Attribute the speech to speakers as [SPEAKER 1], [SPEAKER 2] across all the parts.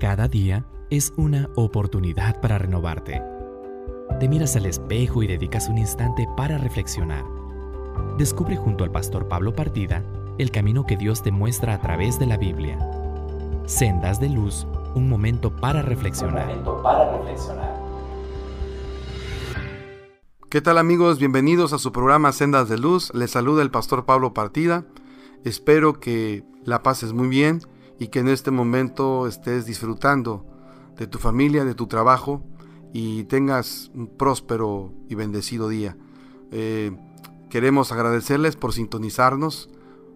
[SPEAKER 1] Cada día es una oportunidad para renovarte. Te miras al espejo y dedicas un instante para reflexionar. Descubre junto al pastor Pablo Partida el camino que Dios te muestra a través de la Biblia. Sendas de luz, un momento para reflexionar.
[SPEAKER 2] ¿Qué tal amigos? Bienvenidos a su programa Sendas de Luz. Les saluda el pastor Pablo Partida. Espero que la pases muy bien y que en este momento estés disfrutando de tu familia, de tu trabajo y tengas un próspero y bendecido día. Eh, queremos agradecerles por sintonizarnos,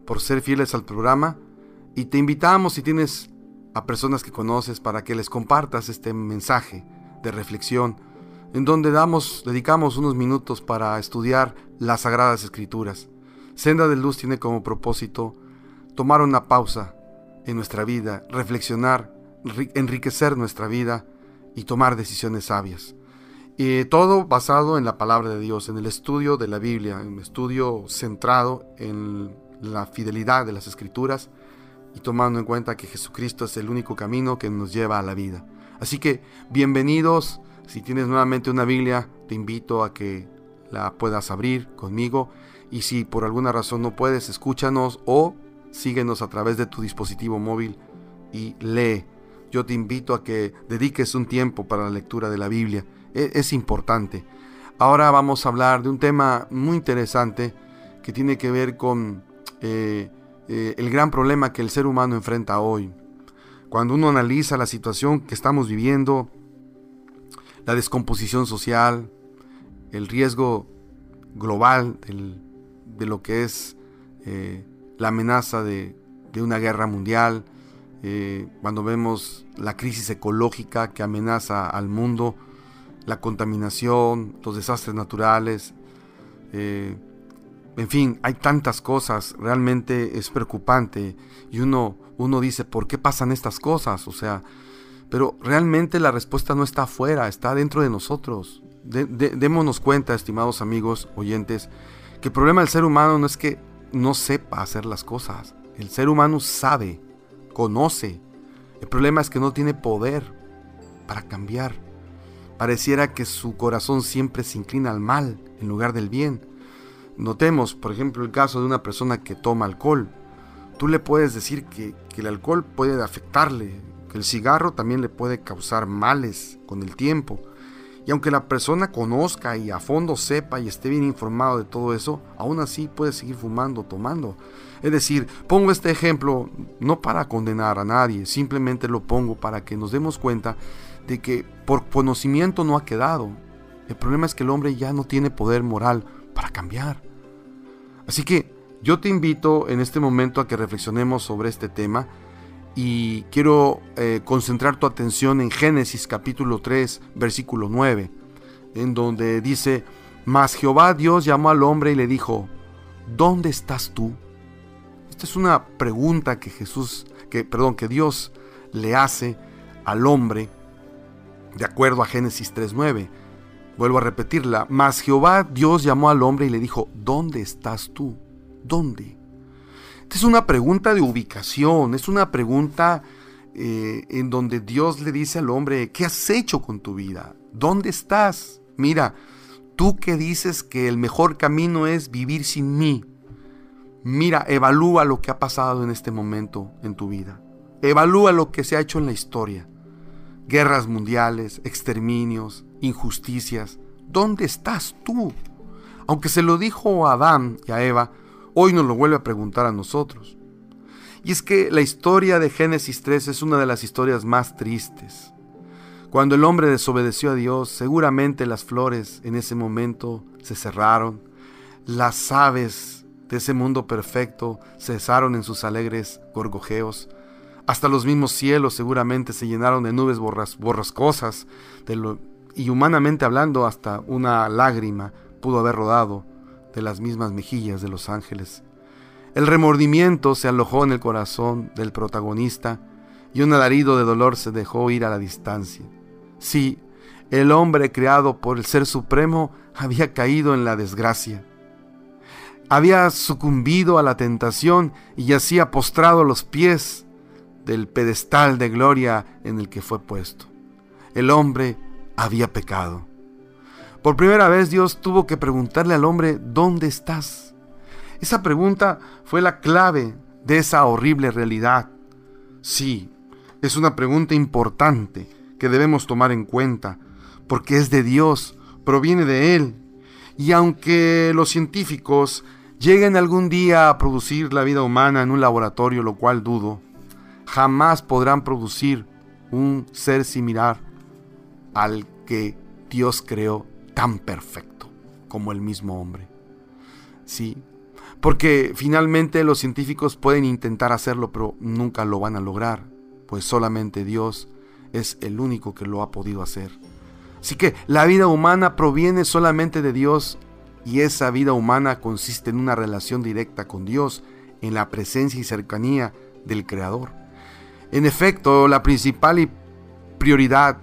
[SPEAKER 2] por ser fieles al programa y te invitamos si tienes a personas que conoces para que les compartas este mensaje de reflexión en donde damos, dedicamos unos minutos para estudiar las sagradas escrituras. Senda de Luz tiene como propósito tomar una pausa en nuestra vida, reflexionar, enriquecer nuestra vida y tomar decisiones sabias. Y todo basado en la palabra de Dios, en el estudio de la Biblia, en un estudio centrado en la fidelidad de las escrituras y tomando en cuenta que Jesucristo es el único camino que nos lleva a la vida. Así que bienvenidos, si tienes nuevamente una Biblia, te invito a que la puedas abrir conmigo y si por alguna razón no puedes, escúchanos o síguenos a través de tu dispositivo móvil y lee. Yo te invito a que dediques un tiempo para la lectura de la Biblia. E, es, importante. Ahora vamos a hablar de un tema muy interesante que tiene que ver con eh, eh, el gran problema que el ser humano enfrenta hoy. Cuando uno analiza la situación que estamos viviendo, la descomposición social, el riesgo global de lo que es eh, la amenaza de, una guerra mundial, eh, cuando vemos la crisis ecológica que amenaza al mundo, la contaminación, los desastres naturales, eh, en fin, hay tantas cosas, realmente es preocupante y uno, uno dice, ¿por qué pasan estas cosas? O sea, pero realmente la respuesta no está afuera, está dentro de nosotros. démonos cuenta, estimados amigos, oyentes, que el problema del ser humano no es que no sepa hacer las cosas. El ser humano sabe, conoce. El problema es que no tiene poder para cambiar. Pareciera que su corazón siempre se inclina al mal en lugar del bien. Notemos, por ejemplo, el caso de una persona que toma alcohol. Tú le puedes decir que, que el alcohol puede afectarle, que el cigarro también le puede causar males con el tiempo y aunque la persona conozca y a fondo sepa y esté bien informado de todo eso, aún así puede seguir fumando, tomando. Es decir, pongo este ejemplo no para condenar a nadie, simplemente lo pongo para que nos demos cuenta de que por conocimiento no ha quedado. El problema es que el hombre ya no tiene poder moral para cambiar. Así que yo te invito en este momento a que reflexionemos sobre este tema y quiero eh, concentrar tu atención en Génesis capítulo 3, versículo 9, en donde dice, mas Jehová Dios llamó al hombre y le dijo, ¿dónde estás tú? Esta es una pregunta que Jesús, que, perdón, que Dios le hace al hombre, de acuerdo a Génesis 3.9. Vuelvo a repetirla, mas Jehová Dios llamó al hombre y le dijo, ¿dónde estás tú? ¿Dónde? Es una pregunta de ubicación, es una pregunta eh, en donde Dios le dice al hombre, ¿qué has hecho con tu vida? ¿Dónde estás? Mira, tú que dices que el mejor camino es vivir sin mí, mira, evalúa lo que ha pasado en este momento en tu vida. Evalúa lo que se ha hecho en la historia. Guerras mundiales, exterminios, injusticias. ¿Dónde estás tú? Aunque se lo dijo a Adán y a Eva, hoy nos lo vuelve a preguntar a nosotros. Y es que la historia de Génesis 3 es una de las historias más tristes. Cuando el hombre desobedeció a Dios, seguramente las flores en ese momento se cerraron, las aves de ese mundo perfecto cesaron en sus alegres gorgojeos, hasta los mismos cielos seguramente se llenaron de nubes borrascosas, y humanamente hablando hasta una lágrima pudo haber rodado de las mismas mejillas de los ángeles. El remordimiento se alojó en el corazón del protagonista y un alarido de dolor se dejó ir a la distancia. Sí, el hombre creado por el Ser Supremo había caído en la desgracia. Había sucumbido a la tentación y yacía postrado a los pies del pedestal de gloria en el que fue puesto. El hombre había pecado. Por primera vez Dios tuvo que preguntarle al hombre, ¿dónde estás? Esa pregunta fue la clave de esa horrible realidad. Sí, es una pregunta importante que debemos tomar en cuenta, porque es de Dios, proviene de Él. Y aunque los científicos lleguen algún día a producir la vida humana en un laboratorio, lo cual dudo, jamás podrán producir un ser similar al que Dios creó tan perfecto como el mismo hombre. Sí, porque finalmente los científicos pueden intentar hacerlo, pero nunca lo van a lograr, pues solamente Dios es el único que lo ha podido hacer. Así que la vida humana proviene solamente de Dios y esa vida humana consiste en una relación directa con Dios, en la presencia y cercanía del Creador. En efecto, la principal prioridad,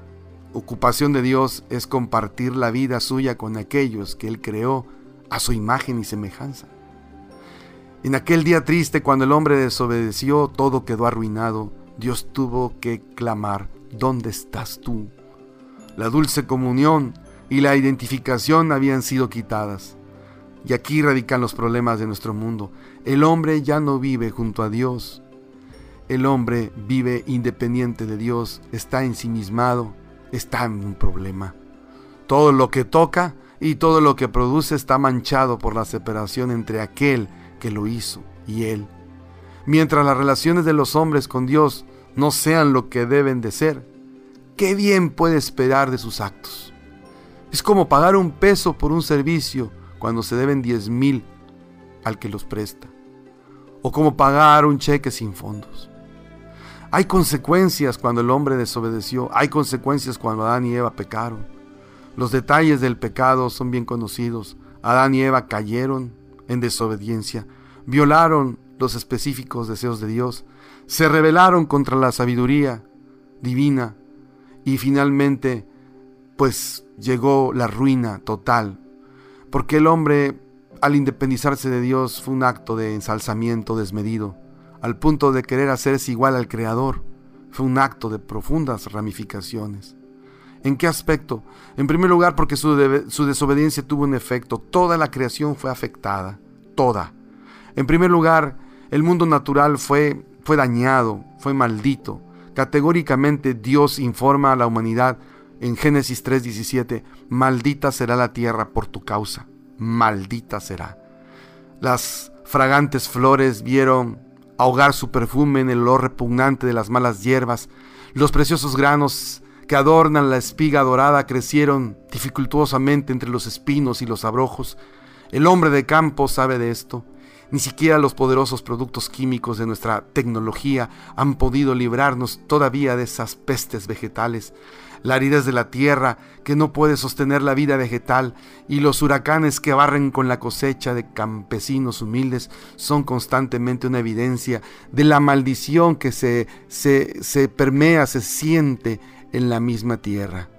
[SPEAKER 2] ocupación de Dios es compartir la vida suya con aquellos que Él creó a su imagen y semejanza. En aquel día triste, cuando el hombre desobedeció, todo quedó arruinado. Dios tuvo que clamar, ¿dónde estás tú? La dulce comunión y la identificación habían sido quitadas. Y aquí radican los problemas de nuestro mundo. El hombre ya no vive junto a Dios. El hombre vive independiente de Dios, está ensimismado, está en un problema. Todo lo que toca y todo lo que produce está manchado por la separación entre aquel que lo hizo y él. Mientras las relaciones de los hombres con Dios no sean lo que deben de ser, ¿qué bien puede esperar de sus actos? Es como pagar un peso por un servicio cuando se deben diez mil al que los presta. O como pagar un cheque sin fondos. Hay consecuencias cuando el hombre desobedeció. Hay consecuencias cuando Adán y Eva pecaron. Los detalles del pecado son bien conocidos. Adán y Eva cayeron en desobediencia. Violaron los específicos deseos de Dios. Se rebelaron contra la sabiduría divina y finalmente pues llegó la ruina total, porque el hombre al independizarse de Dios fue un acto de ensalzamiento desmedido, al punto de querer hacerse igual al Creador, fue un acto de profundas ramificaciones. ¿En qué aspecto? En primer lugar, porque su, su, desobediencia tuvo un efecto. Toda la creación fue afectada. Toda. En primer lugar, el mundo natural fue, fue dañado, fue maldito. Categóricamente Dios informa a la humanidad en Génesis 3:17, maldita será la tierra por tu causa, maldita será. Las fragantes flores vieron ahogar su perfume en el olor repugnante de las malas hierbas, los preciosos granos que adornan la espiga dorada crecieron dificultuosamente entre los espinos y los abrojos. El hombre de campo sabe de esto. Ni siquiera los poderosos productos químicos de nuestra tecnología han podido librarnos todavía de esas pestes vegetales. La aridez de la tierra que no puede sostener la vida vegetal y los huracanes que barren con la cosecha de campesinos humildes son constantemente una evidencia de la maldición que se, se, se permea, se siente en la misma tierra.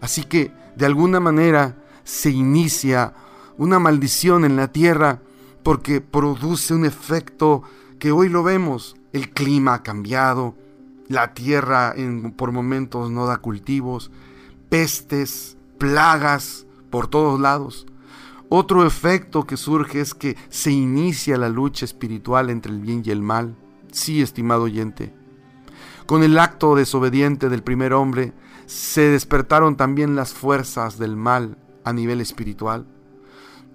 [SPEAKER 2] Así que, de alguna manera, se inicia una maldición en la tierra porque produce un efecto que hoy lo vemos. El clima ha cambiado, la tierra por momentos no da cultivos, pestes, plagas por todos lados. Otro efecto que surge es que se inicia la lucha espiritual entre el bien y el mal. Sí, estimado oyente. Con el acto desobediente del primer hombre se despertaron también las fuerzas del mal a nivel espiritual.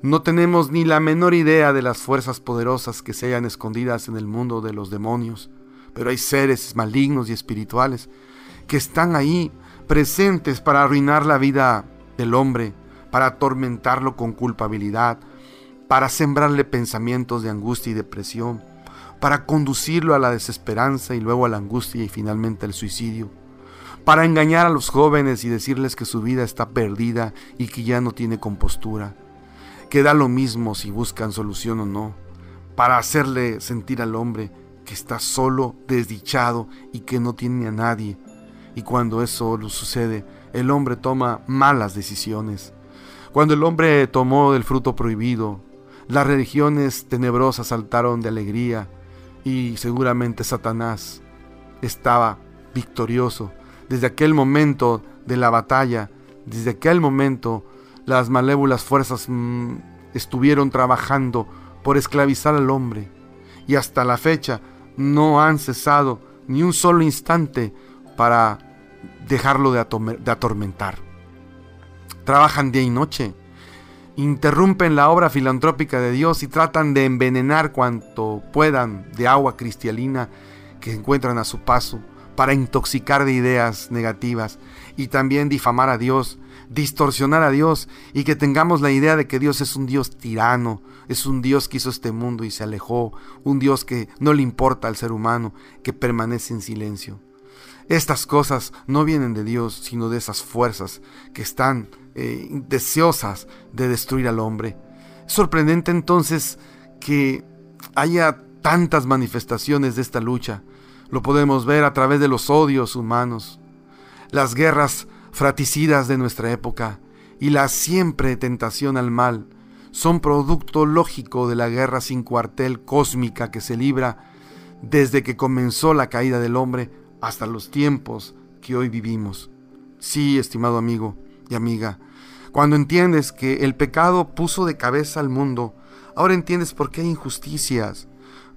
[SPEAKER 2] No tenemos ni la menor idea de las fuerzas poderosas que se hayan escondidas en el mundo de los demonios, pero hay seres malignos y espirituales que están ahí presentes para arruinar la vida del hombre, para atormentarlo con culpabilidad, para sembrarle pensamientos de angustia y depresión, para conducirlo a la desesperanza y luego a la angustia y finalmente al suicidio, para engañar a los jóvenes y decirles que su vida está perdida y que ya no tiene compostura que da lo mismo si buscan solución o no, para hacerle sentir al hombre que está solo, desdichado y que no tiene a nadie. Y cuando eso sucede, el hombre toma malas decisiones. Cuando el hombre tomó del fruto prohibido, las religiones tenebrosas saltaron de alegría y seguramente Satanás estaba victorioso. Desde aquel momento de la batalla, desde aquel momento, las malévolas fuerzas mm, estuvieron trabajando por esclavizar al hombre. Y hasta la fecha no han cesado ni un solo instante para dejarlo de, atormentar. Trabajan día y noche, interrumpen la obra filantrópica de Dios y tratan de envenenar cuanto puedan de agua cristalina que encuentran a su paso para intoxicar de ideas negativas y también difamar a Dios, distorsionar a Dios y que tengamos la idea de que Dios es un Dios tirano, es un Dios que hizo este mundo y se alejó, un Dios que no le importa al ser humano, que permanece en silencio. Estas cosas no vienen de Dios, sino de esas fuerzas que están eh, deseosas de destruir al hombre. Es sorprendente entonces que haya tantas manifestaciones de esta lucha. Lo podemos ver a través de los odios humanos, las guerras fraticidas de nuestra época y la siempre tentación al mal son producto lógico de la guerra sin cuartel cósmica que se libra desde que comenzó la caída del hombre hasta los tiempos que hoy vivimos. Sí, estimado amigo y amiga, cuando entiendes que el pecado puso de cabeza al mundo, ahora entiendes por qué hay injusticias,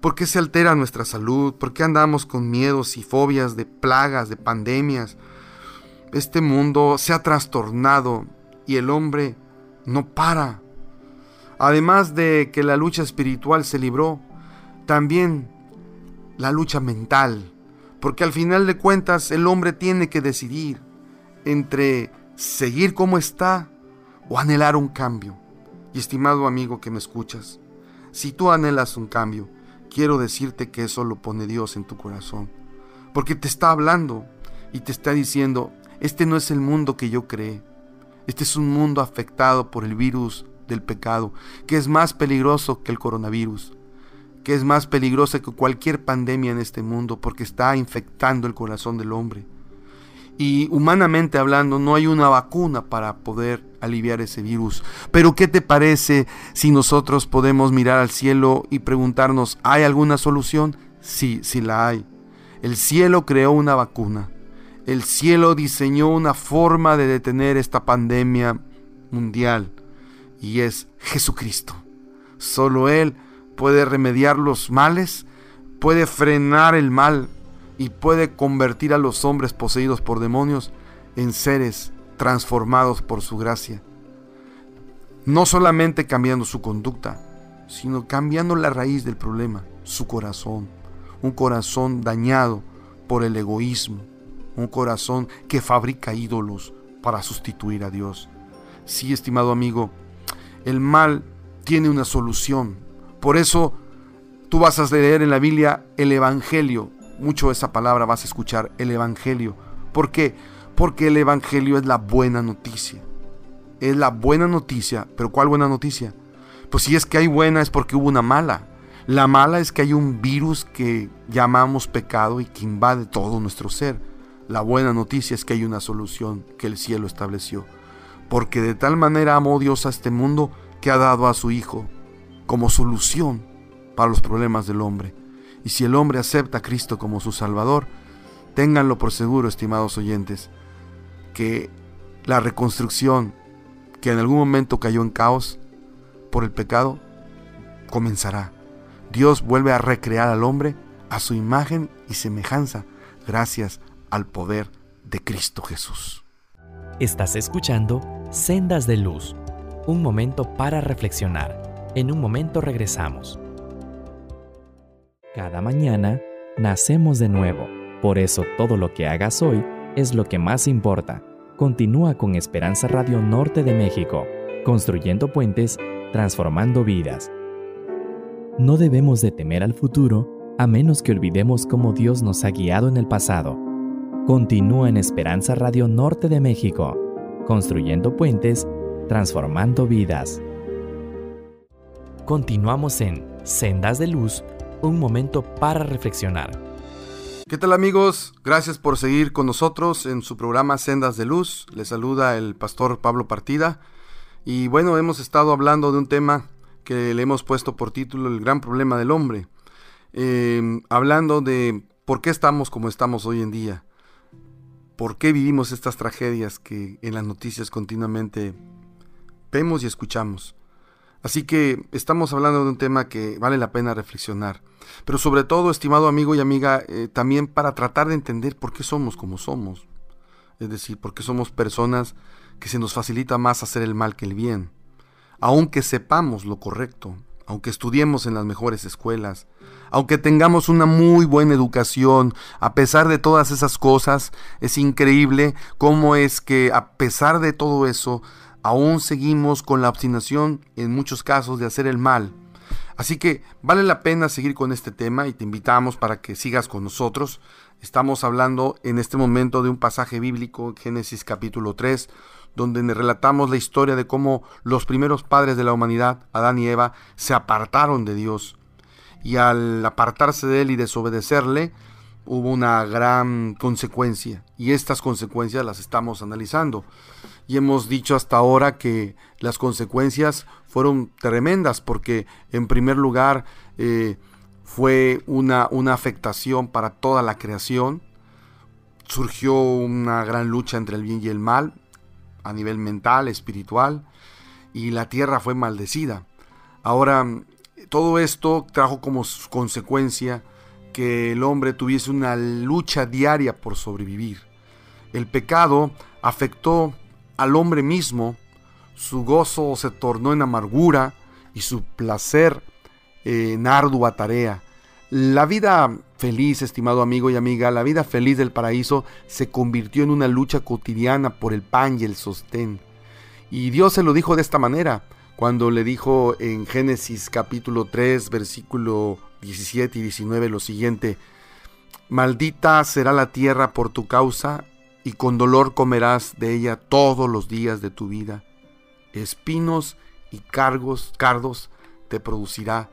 [SPEAKER 2] por qué se altera nuestra salud, por qué andamos con miedos y fobias de plagas, de pandemias. Este mundo se ha trastornado y el hombre no para. Además de que la lucha espiritual se libró, también la lucha mental porque al final de cuentas el hombre tiene que decidir entre seguir como está o anhelar un cambio. Y estimado amigo que me escuchas, si tú anhelas un cambio, quiero decirte que eso lo pone Dios en tu corazón. Porque te está hablando y te está diciendo, este no es el mundo que yo creé. Este es un mundo afectado por el virus del pecado, que es más peligroso que el coronavirus que es más peligrosa que cualquier pandemia en este mundo porque está infectando el corazón del hombre. Y humanamente hablando, no hay una vacuna para poder aliviar ese virus. Pero ¿qué te parece si nosotros podemos mirar al cielo y preguntarnos, ¿hay alguna solución? Sí, sí la hay. El cielo creó una vacuna. El cielo diseñó una forma de detener esta pandemia mundial. Y es Jesucristo. Solo Él puede remediar los males, puede frenar el mal y puede convertir a los hombres poseídos por demonios en seres transformados por su gracia. No solamente cambiando su conducta, sino cambiando la raíz del problema, su corazón. Un corazón dañado por el egoísmo, un corazón que fabrica ídolos para sustituir a Dios. Sí, estimado amigo, el mal tiene una solución, por eso tú vas a leer en la Biblia el Evangelio. Mucho esa palabra vas a escuchar, el Evangelio. ¿Por qué? Porque el Evangelio es la buena noticia. Es la buena noticia. ¿Pero cuál buena noticia? Pues si es que hay buena es porque hubo una mala. La mala es que hay un virus que llamamos pecado y que invade todo nuestro ser. La buena noticia es que hay una solución que el cielo estableció. Porque de tal manera amó Dios a este mundo que ha dado a su Hijo como solución para los problemas del hombre. Y si el hombre acepta a Cristo como su Salvador, ténganlo por seguro, estimados oyentes, que la reconstrucción que en algún momento cayó en caos por el pecado, comenzará. Dios vuelve a recrear al hombre a su imagen y semejanza gracias al poder de Cristo Jesús.
[SPEAKER 1] Estás escuchando Sendas de Luz, un momento para reflexionar en un momento regresamos. Cada mañana nacemos de nuevo, por eso todo lo que hagas hoy es lo que más importa. Continúa con Esperanza Radio Norte de México, construyendo puentes, transformando vidas. No debemos de temer al futuro a menos que olvidemos cómo Dios nos ha guiado en el pasado. Continúa en Esperanza Radio Norte de México, construyendo puentes, transformando vidas. Continuamos en Sendas de Luz, un momento para reflexionar.
[SPEAKER 2] ¿Qué tal amigos? Gracias por seguir con nosotros en su programa Sendas de Luz. Les saluda el pastor Pablo Partida. Y bueno, hemos estado hablando de un tema que le hemos puesto por título El gran problema del hombre. Em, hablando de ¿Por qué estamos como estamos hoy en día? ¿Por qué vivimos estas tragedias que en las noticias continuamente vemos y escuchamos? Así que estamos hablando de un tema que vale la pena reflexionar. Pero sobre todo, estimado amigo y amiga, eh, también para tratar de entender por qué somos como somos. Es decir, por qué somos personas que se nos facilita más hacer el mal que el bien. Aunque sepamos lo correcto, aunque estudiemos en las mejores escuelas, aunque tengamos una muy buena educación, a pesar de todas esas cosas, es increíble cómo es que a pesar de todo eso, aún seguimos con la obstinación en muchos casos de hacer el mal. Así que vale la pena seguir con este tema y te invitamos para que sigas con nosotros. Estamos hablando en este momento de un pasaje bíblico, Génesis capítulo 3, donde relatamos la historia de cómo los primeros padres de la humanidad, Adán y Eva, se apartaron de Dios. Y al apartarse de Él y desobedecerle, hubo una gran consecuencia. Y estas consecuencias las estamos analizando. Y hemos dicho hasta ahora que las consecuencias fueron tremendas porque en primer lugar eh, fue una, una afectación para toda la creación. Surgió una gran lucha entre el bien y el mal a nivel mental, espiritual, y la tierra fue maldecida. Ahora, todo esto trajo como consecuencia que el hombre tuviese una lucha diaria por sobrevivir. El pecado afectó al hombre mismo, su gozo se tornó en amargura y su placer en ardua tarea. La vida feliz, estimado amigo y amiga, la vida feliz del paraíso se convirtió en una lucha cotidiana por el pan y el sostén. Y Dios se lo dijo de esta manera, cuando le dijo en Génesis capítulo 3, versículo 17 y 19 lo siguiente, Maldita será la tierra por tu causa, y con dolor comerás de ella todos los días de tu vida. Espinos y cargos, cardos te producirá,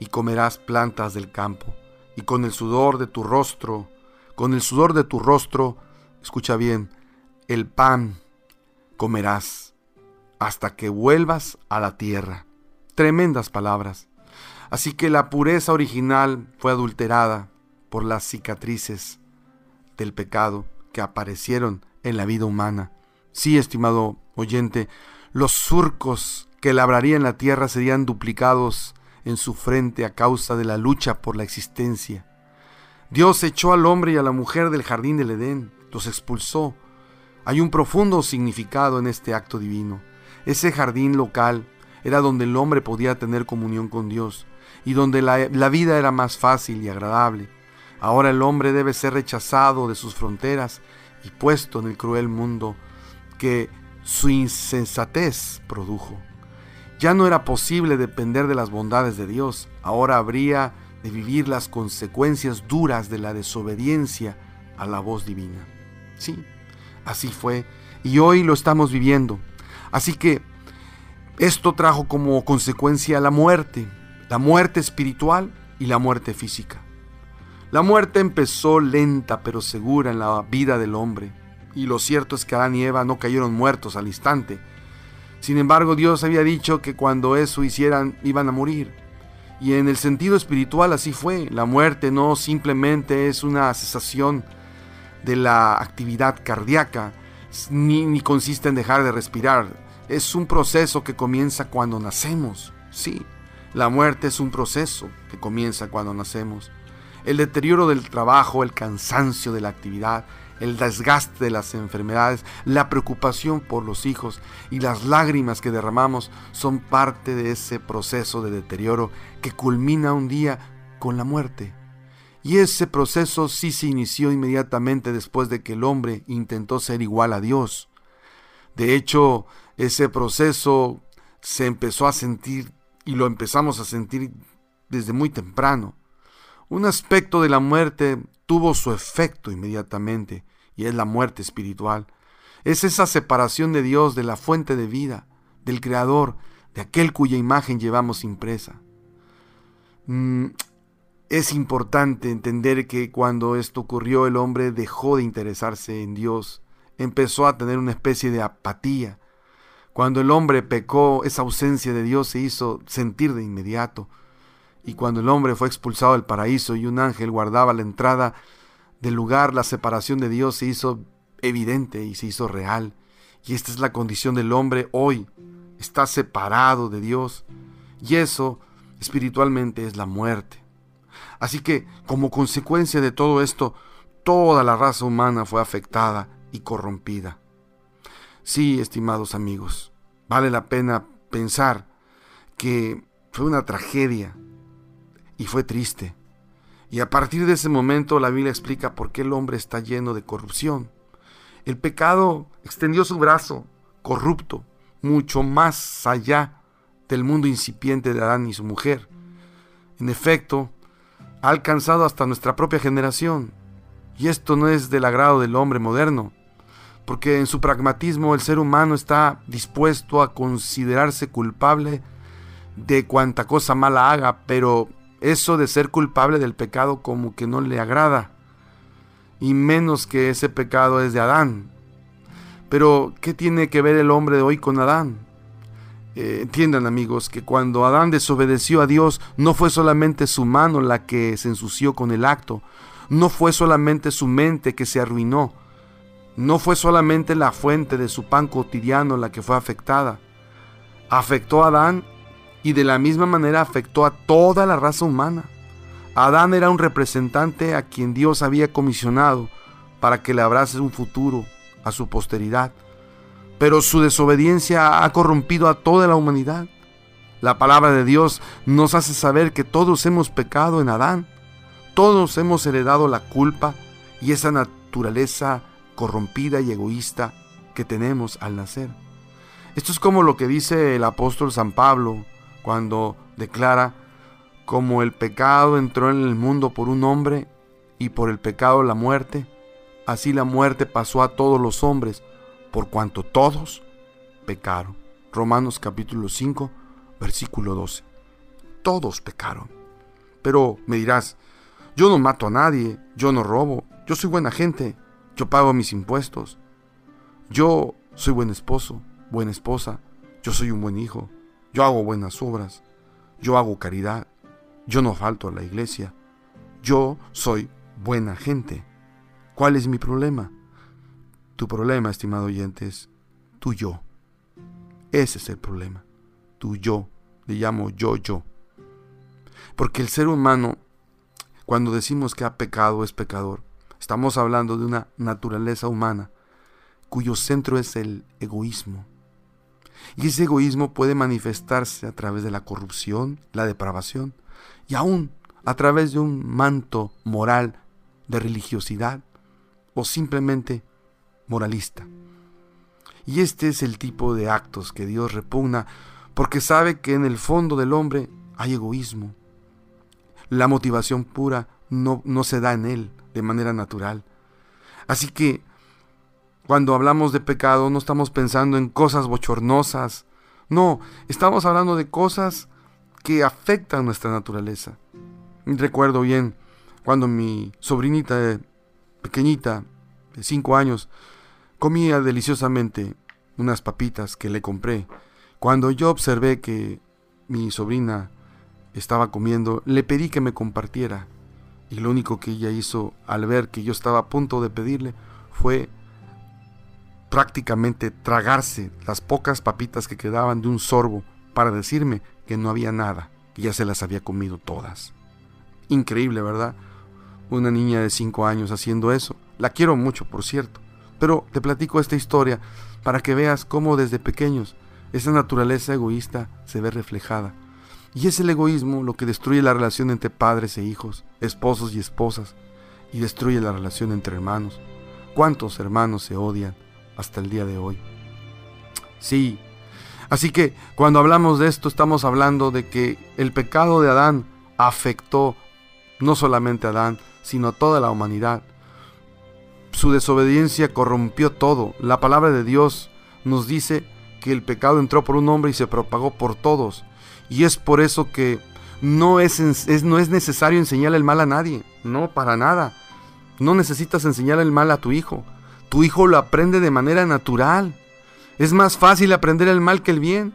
[SPEAKER 2] y comerás plantas del campo, y con el sudor de tu rostro, con el sudor de tu rostro, escucha bien, el pan comerás hasta que vuelvas a la tierra. Tremendas palabras. Así que la pureza original fue adulterada por las cicatrices del pecado que aparecieron en la vida humana. Sí, estimado oyente, los surcos que labrarían la tierra serían duplicados en su frente a causa de la lucha por la existencia. Dios echó al hombre y a la mujer del jardín del Edén, los expulsó. Hay un profundo significado en este acto divino. Ese jardín local era donde el hombre podía tener comunión con Dios y donde la, la vida era más fácil y agradable. Ahora el hombre debe ser rechazado de sus fronteras y puesto en el cruel mundo que su insensatez produjo. Ya no era posible depender de las bondades de Dios, ahora habría de vivir las consecuencias duras de la desobediencia a la voz divina. Sí, así fue, y hoy lo estamos viviendo. Así que esto trajo como consecuencia la muerte, la muerte espiritual y la muerte física. La muerte empezó lenta pero segura en la vida del hombre, y lo cierto es que Adán y Eva no cayeron muertos al instante, sin embargo, Dios había dicho que cuando eso hicieran iban a morir. Y en el sentido espiritual así fue. La muerte no simplemente es una cesación de la actividad cardíaca, ni, consiste en dejar de respirar. Es un proceso que comienza cuando nacemos. Sí, la muerte es un proceso que comienza cuando nacemos. El deterioro del trabajo, el cansancio de la actividad, el desgaste de las enfermedades, la preocupación por los hijos y las lágrimas que derramamos son parte de ese proceso de deterioro que culmina un día con la muerte. Y ese proceso sí se inició inmediatamente después de que el hombre intentó ser igual a Dios. De hecho, ese proceso se empezó a sentir y lo empezamos a sentir desde muy temprano. Un aspecto de la muerte tuvo su efecto inmediatamente y es la muerte espiritual. Es esa separación de Dios, de la fuente de vida, del Creador, de aquel cuya imagen llevamos impresa. Mm, es importante entender que cuando esto ocurrió el hombre dejó de interesarse en Dios, empezó a tener una especie de apatía. Cuando el hombre pecó, esa ausencia de Dios se hizo sentir de inmediato. y cuando el hombre fue expulsado del paraíso y un ángel guardaba la entrada del lugar, la separación de Dios se hizo evidente y se hizo real. Y esta es la condición del hombre hoy. Está separado de Dios. Y eso espiritualmente es la muerte. Así que, como consecuencia de todo esto, toda la raza humana fue afectada y corrompida. Sí, estimados amigos, vale la pena pensar que fue una tragedia y fue triste. Y a partir de ese momento la Biblia explica por qué el hombre está lleno de corrupción. El pecado extendió su brazo corrupto mucho más allá del mundo incipiente de Adán y su mujer. En efecto, ha alcanzado hasta nuestra propia generación. Y esto no es del agrado del hombre moderno, porque en su pragmatismo el ser humano está dispuesto a considerarse culpable de cuanta cosa mala haga, pero eso de ser culpable del pecado como que no le agrada, y menos que ese pecado es de Adán. Pero, ¿qué tiene que ver el hombre de hoy con Adán? Eh, entiendan amigos que cuando Adán desobedeció a Dios, no fue solamente su mano la que se ensució con el acto, no fue solamente su mente que se arruinó, no fue solamente la fuente de su pan cotidiano la que fue afectada. Afectó a Adán y de la misma manera afectó a toda la raza humana. Adán era un representante a quien Dios había comisionado para que le abrase un futuro a su posteridad. Pero su desobediencia ha corrompido a toda la humanidad. La palabra de Dios nos hace saber que todos hemos pecado en Adán. Todos hemos heredado la culpa y esa naturaleza corrompida y egoísta que tenemos al nacer. Esto es como lo que dice el apóstol San Pablo cuando declara, como el pecado entró en el mundo por un hombre y por el pecado la muerte, así la muerte pasó a todos los hombres, por cuanto todos pecaron. Romanos capítulo 5, versículo 12. Todos pecaron. Pero me dirás, yo no mato a nadie, yo no robo, yo soy buena gente, yo pago mis impuestos, yo soy buen esposo, buena esposa, yo soy un buen hijo, yo hago buenas obras, yo hago caridad, yo no falto a la iglesia, yo soy buena gente. ¿Cuál es mi problema? Tu problema, estimado oyente, es tu yo. Ese es el problema. Tu yo. Le llamo yo, yo. Porque el ser humano, cuando decimos que ha pecado, es pecador. Estamos hablando de una naturaleza humana cuyo centro es el egoísmo, y ese egoísmo puede manifestarse a través de la corrupción, la depravación y aún a través de un manto moral de religiosidad o simplemente moralista. Y este es el tipo de actos que Dios repugna porque sabe que en el fondo del hombre hay egoísmo. La motivación pura no, no se da en él de manera natural. Así que cuando hablamos de pecado no estamos pensando en cosas bochornosas. No, estamos hablando de cosas que afectan nuestra naturaleza. Recuerdo bien cuando mi sobrinita pequeñita, de 5 años, comía deliciosamente unas papitas que le compré. Cuando yo observé que mi sobrina estaba comiendo, le pedí que me compartiera. Y lo único que ella hizo al ver que yo estaba a punto de pedirle fue prácticamente tragarse las pocas papitas que quedaban de un sorbo para decirme que no había nada, que ya se las había comido todas. Increíble, ¿verdad? Una niña de 5 años haciendo eso. La quiero mucho, por cierto. Pero te platico esta historia para que veas cómo desde pequeños esa naturaleza egoísta se ve reflejada. Y es el egoísmo lo que destruye la relación entre padres e hijos, esposos y esposas, y destruye la relación entre hermanos. ¿Cuántos hermanos se odian? Hasta el día de hoy. Sí, así que cuando hablamos de esto estamos hablando de que el pecado de Adán afectó no solamente a Adán, sino a toda la humanidad. Su desobediencia corrompió todo. La palabra de Dios nos dice que el pecado entró por un hombre y se propagó por todos. Y es por eso que no es, no es necesario enseñar el mal a nadie. No, para nada. No necesitas enseñar el mal a tu hijo. Tu hijo lo aprende de manera natural. Es más fácil aprender el mal que el bien.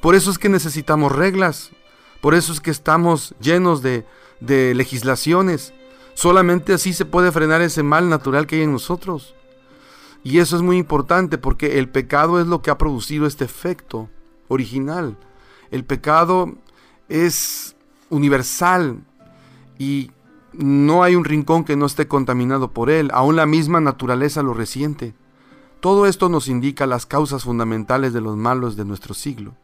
[SPEAKER 2] Por eso es que necesitamos reglas, Por eso es que estamos llenos de, legislaciones. Solamente así se puede frenar ese mal natural que hay en nosotros. Y eso es muy importante porque el pecado es lo que ha producido este efecto original. El pecado es universal y no hay un rincón que no esté contaminado por él. Aún la misma naturaleza lo resiente. Todo esto nos indica las causas fundamentales de los malos de nuestro siglo.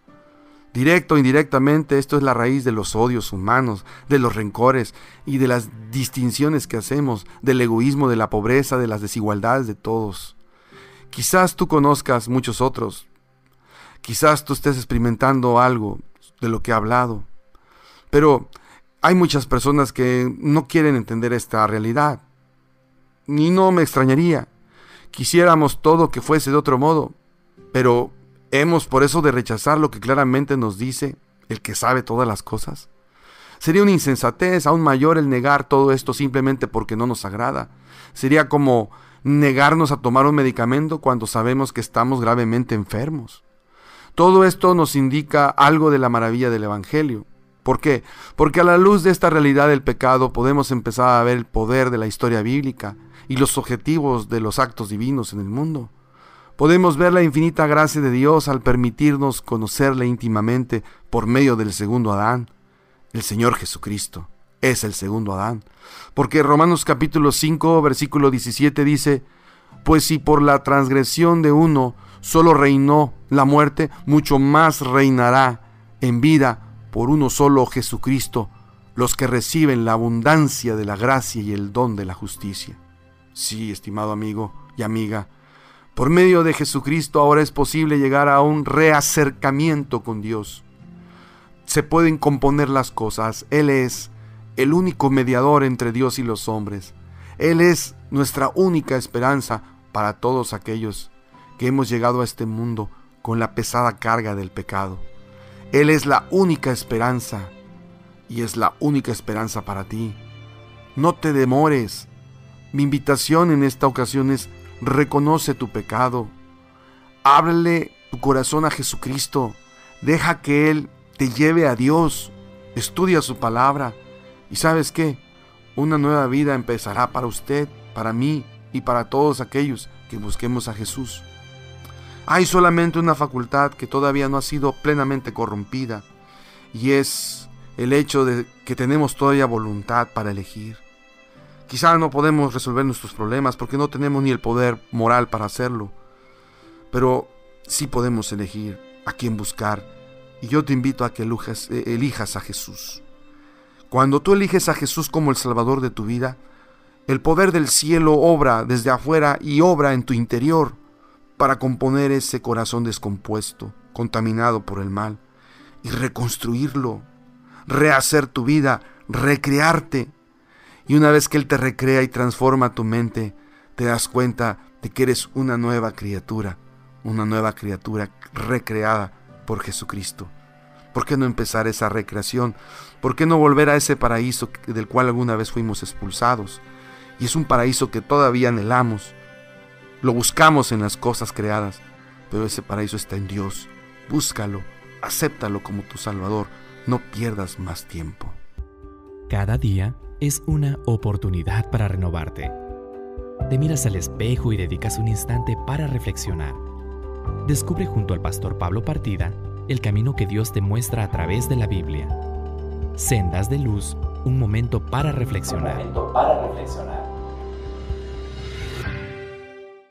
[SPEAKER 2] Directo o indirectamente, esto es la raíz de los odios humanos, de los rencores y de las distinciones que hacemos, del egoísmo, de la pobreza, de las desigualdades de todos. Quizás tú conozcas muchos otros. Quizás tú estés experimentando algo de lo que he hablado. Pero hay muchas personas que no quieren entender esta realidad. Ni no me extrañaría. Quisiéramos todo que fuese de otro modo. Pero hemos por eso de rechazar lo que claramente nos dice el que sabe todas las cosas. Sería una insensatez aún mayor el negar todo esto simplemente porque no nos agrada. Sería como negarnos a tomar un medicamento cuando sabemos que estamos gravemente enfermos. Todo esto nos indica algo de la maravilla del Evangelio. ¿Por qué? Porque a la luz de esta realidad del pecado podemos empezar a ver el poder de la historia bíblica y los objetivos de los actos divinos en el mundo. Podemos ver la infinita gracia de Dios al permitirnos conocerle íntimamente por medio del segundo Adán, el Señor Jesucristo es el segundo Adán. Porque Romanos capítulo 5, versículo 17 dice, pues si por la transgresión de uno solo reinó la muerte, mucho más reinará en vida por uno solo Jesucristo los que reciben la abundancia de la gracia y el don de la justicia. Sí, estimado amigo y amiga, por medio de Jesucristo ahora es posible llegar a un reacercamiento con Dios. Se pueden componer las cosas. Él es el único mediador entre Dios y los hombres. Él es nuestra única esperanza para todos aquellos que hemos llegado a este mundo con la pesada carga del pecado. Él es la única esperanza y es la única esperanza para ti. No te demores. Mi invitación en esta ocasión es reconoce tu pecado. Ábrele tu corazón a Jesucristo. Deja que Él te lleve a Dios. Estudia su palabra. Y sabes qué? Una nueva vida empezará para usted, para mí y para todos aquellos que busquemos a Jesús. Hay solamente una facultad que todavía no ha sido plenamente corrompida y es el hecho de que tenemos todavía voluntad para elegir. Quizá no podemos resolver nuestros problemas porque no tenemos ni el poder moral para hacerlo, pero sí podemos elegir a quién buscar y yo te invito a que elijas a Jesús. Cuando tú eliges a Jesús como el Salvador de tu vida, el poder del cielo obra desde afuera y obra en tu interior para componer ese corazón descompuesto, contaminado por el mal, y reconstruirlo, rehacer tu vida, recrearte. Y una vez que Él te recrea y transforma tu mente, te das cuenta de que eres una nueva criatura, una nueva criatura recreada por Jesucristo. ¿Por qué no empezar esa recreación? ¿Por qué no volver a ese paraíso del cual alguna vez fuimos expulsados? Y es un paraíso que todavía anhelamos. Lo buscamos en las cosas creadas, pero ese paraíso está en Dios. Búscalo, acéptalo como tu Salvador. No pierdas más tiempo.
[SPEAKER 1] Cada día es una oportunidad para renovarte. Te miras al espejo y dedicas un instante para reflexionar. Descubre junto al pastor Pablo Partida el camino que Dios te muestra a través de la Biblia. Sendas de luz, un momento para reflexionar. Un momento para reflexionar.